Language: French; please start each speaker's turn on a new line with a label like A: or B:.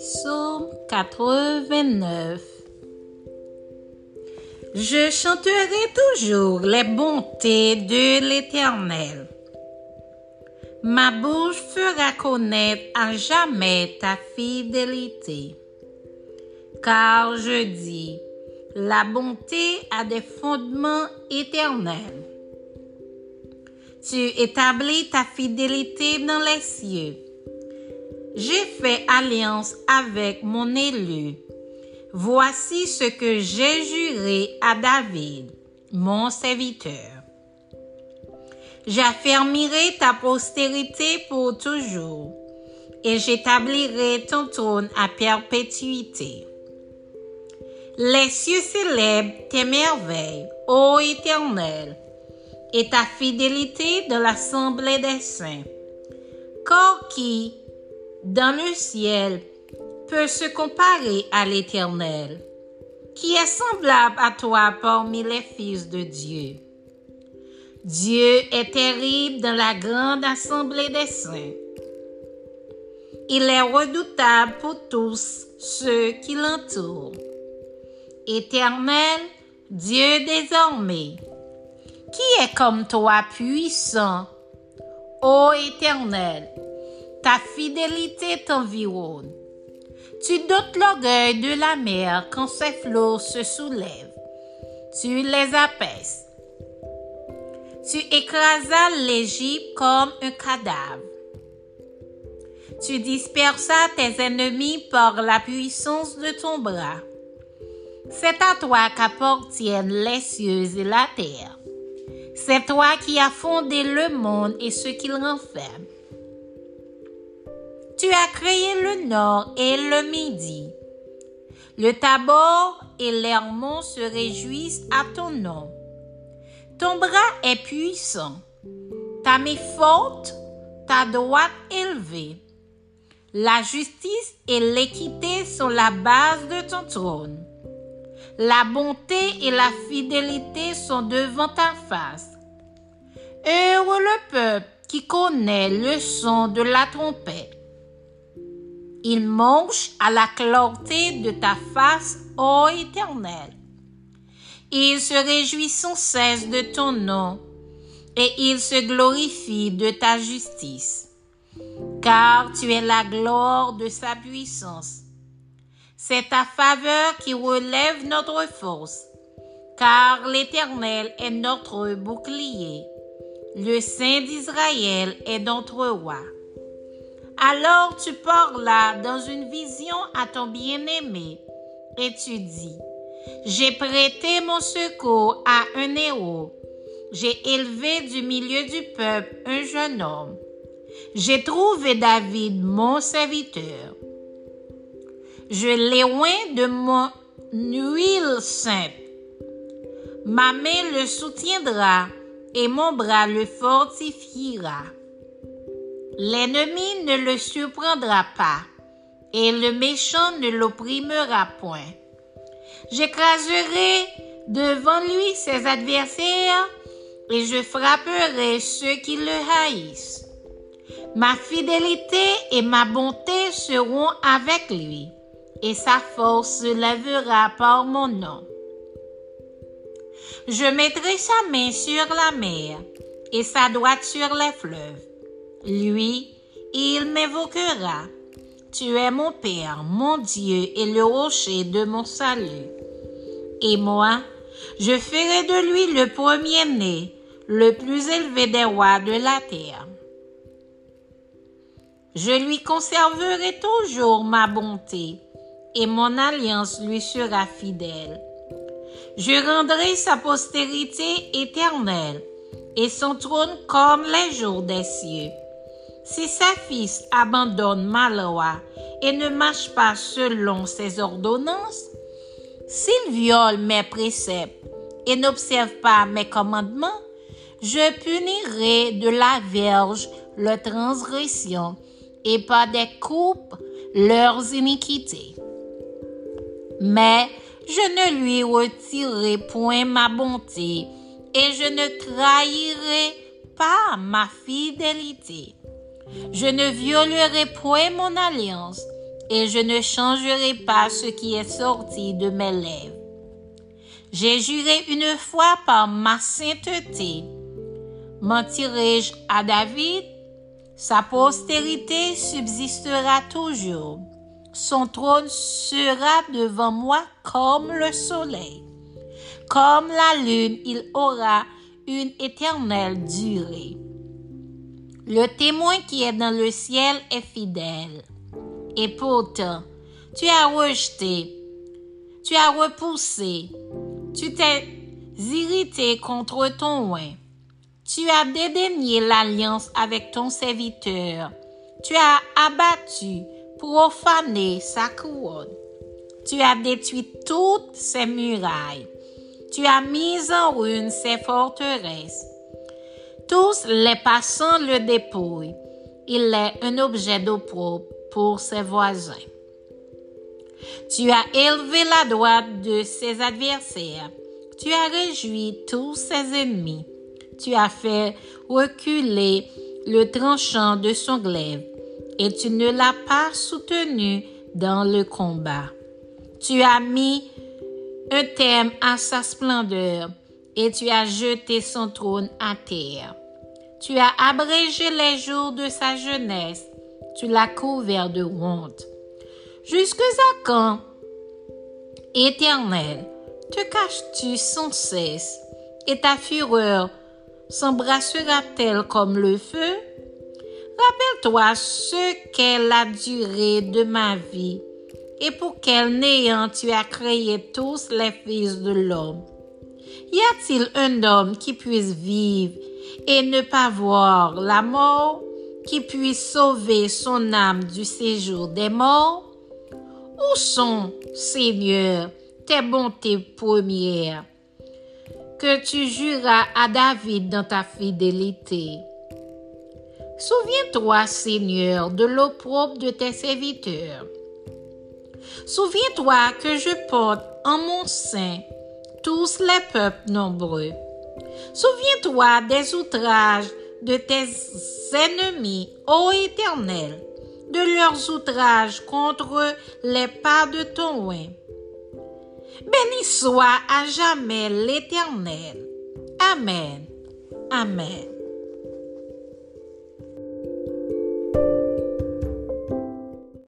A: Psaume 89 Je chanterai toujours les bontés de l'Éternel. Ma bouche fera connaître à jamais ta fidélité. Car je dis, la bonté a des fondements éternels. Tu établis ta fidélité dans les cieux. J'ai fait alliance avec mon élu. Voici ce que j'ai juré à David, mon serviteur. J'affermirai ta postérité pour toujours, et j'établirai ton trône à perpétuité. Les cieux célèbrent tes merveilles, ô Éternel, et ta fidélité de l'assemblée des saints. Corps qui, dans le ciel, peut se comparer à l'Éternel, qui est semblable à toi parmi les fils de Dieu. Dieu est terrible dans la grande assemblée des saints. Il est redoutable pour tous ceux qui l'entourent. Éternel, Dieu désormais, qui est comme toi puissant, ô Éternel, ta fidélité t'environne. Tu dotes l'orgueil de la mer quand ses flots se soulèvent. Tu les apaisses. Tu écrasas l'Égypte comme un cadavre. Tu dispersas tes ennemis par la puissance de ton bras. C'est à toi qu'appartiennent les cieux et la terre. C'est toi qui as fondé le monde et ce qu'il renferme. Tu as créé le nord et le midi. Le Tabor et l'Hermon se réjouissent à ton nom. Ton bras est puissant, ta main forte, ta droite élevée. La justice et l'équité sont la base de ton trône. La bonté et la fidélité sont devant ta face. Heureux le peuple qui connaît le son de la trompette. Il mange à la clarté de ta face, ô Éternel. Il se réjouit sans cesse de ton nom, et il se glorifie de ta justice, car tu es la gloire de sa puissance. C'est ta faveur qui relève notre force, car l'Éternel est notre bouclier. Le Saint d'Israël est notre roi. Alors tu parles dans une vision à ton bien-aimé et tu dis, j'ai prêté mon secours à un héros. J'ai élevé du milieu du peuple un jeune homme. J'ai trouvé David, mon serviteur. Je l'éloigne de mon huile sainte. Ma main le soutiendra et mon bras le fortifiera. L'ennemi ne le surprendra pas et le méchant ne l'opprimera point. J'écraserai devant lui ses adversaires et je frapperai ceux qui le haïssent. Ma fidélité et ma bonté seront avec lui et sa force se lèvera par mon nom. Je mettrai sa main sur la mer et sa droite sur les fleuves. Lui, il m'évoquera. Tu es mon Père, mon Dieu et le rocher de mon salut. Et moi, je ferai de lui le premier-né, le plus élevé des rois de la terre. Je lui conserverai toujours ma bonté, et mon alliance lui sera fidèle. Je rendrai sa postérité éternelle, et son trône comme les jours des cieux. Si sa fils abandonne ma loi et ne marche pas selon ses ordonnances, s'il viole mes préceptes et n'observe pas mes commandements, je punirai de la verge leur transgression et par des coupes leurs iniquités. Mais je ne lui retirerai point ma bonté et je ne trahirai pas ma fidélité. Je ne violerai point mon alliance et je ne changerai pas ce qui est sorti de mes lèvres. J'ai juré une fois par ma sainteté. Mentirai-je à David? Sa postérité subsistera toujours. Son trône sera devant moi comme le soleil. Comme la lune, il aura une éternelle durée. Le témoin qui est dans le ciel est fidèle. Et pourtant, tu as rejeté, tu as repoussé, tu t'es irrité contre ton oin. Tu as dédaigné l'alliance avec ton serviteur. Tu as abattu, profané sa couronne. Tu as détruit toutes ses murailles. Tu as mis en ruine ses forteresses. Tous les passants le dépouillent. Il est un objet d'opprobre pour ses voisins. Tu as élevé la droite de ses adversaires. Tu as réjoui tous ses ennemis. Tu as fait reculer le tranchant de son glaive et tu ne l'as pas soutenu dans le combat. Tu as mis un terme à sa splendeur et tu as jeté son trône à terre. Tu as abrégé les jours de sa jeunesse, tu l'as couvert de honte. Jusque à quand, Éternel, te caches-tu sans cesse? Et ta fureur s'embrassera-t-elle comme le feu? Rappelle-toi ce qu'est la durée de ma vie et pour quel néant tu as créé tous les fils de l'homme. Y a-t-il un homme qui puisse vivre et ne pas voir la mort, qui puisse sauver son âme du séjour des morts? Où sont, Seigneur, tes bontés premières? Que tu juras à David dans ta fidélité? Souviens-toi, Seigneur, de l'opprobre de tes serviteurs. Souviens-toi que je porte en mon sein tous les peuples nombreux. Souviens-toi des outrages de tes ennemis, ô Éternel de leurs outrages contre les pas de ton oin. Béni soit à jamais l'Éternel. Amen. Amen.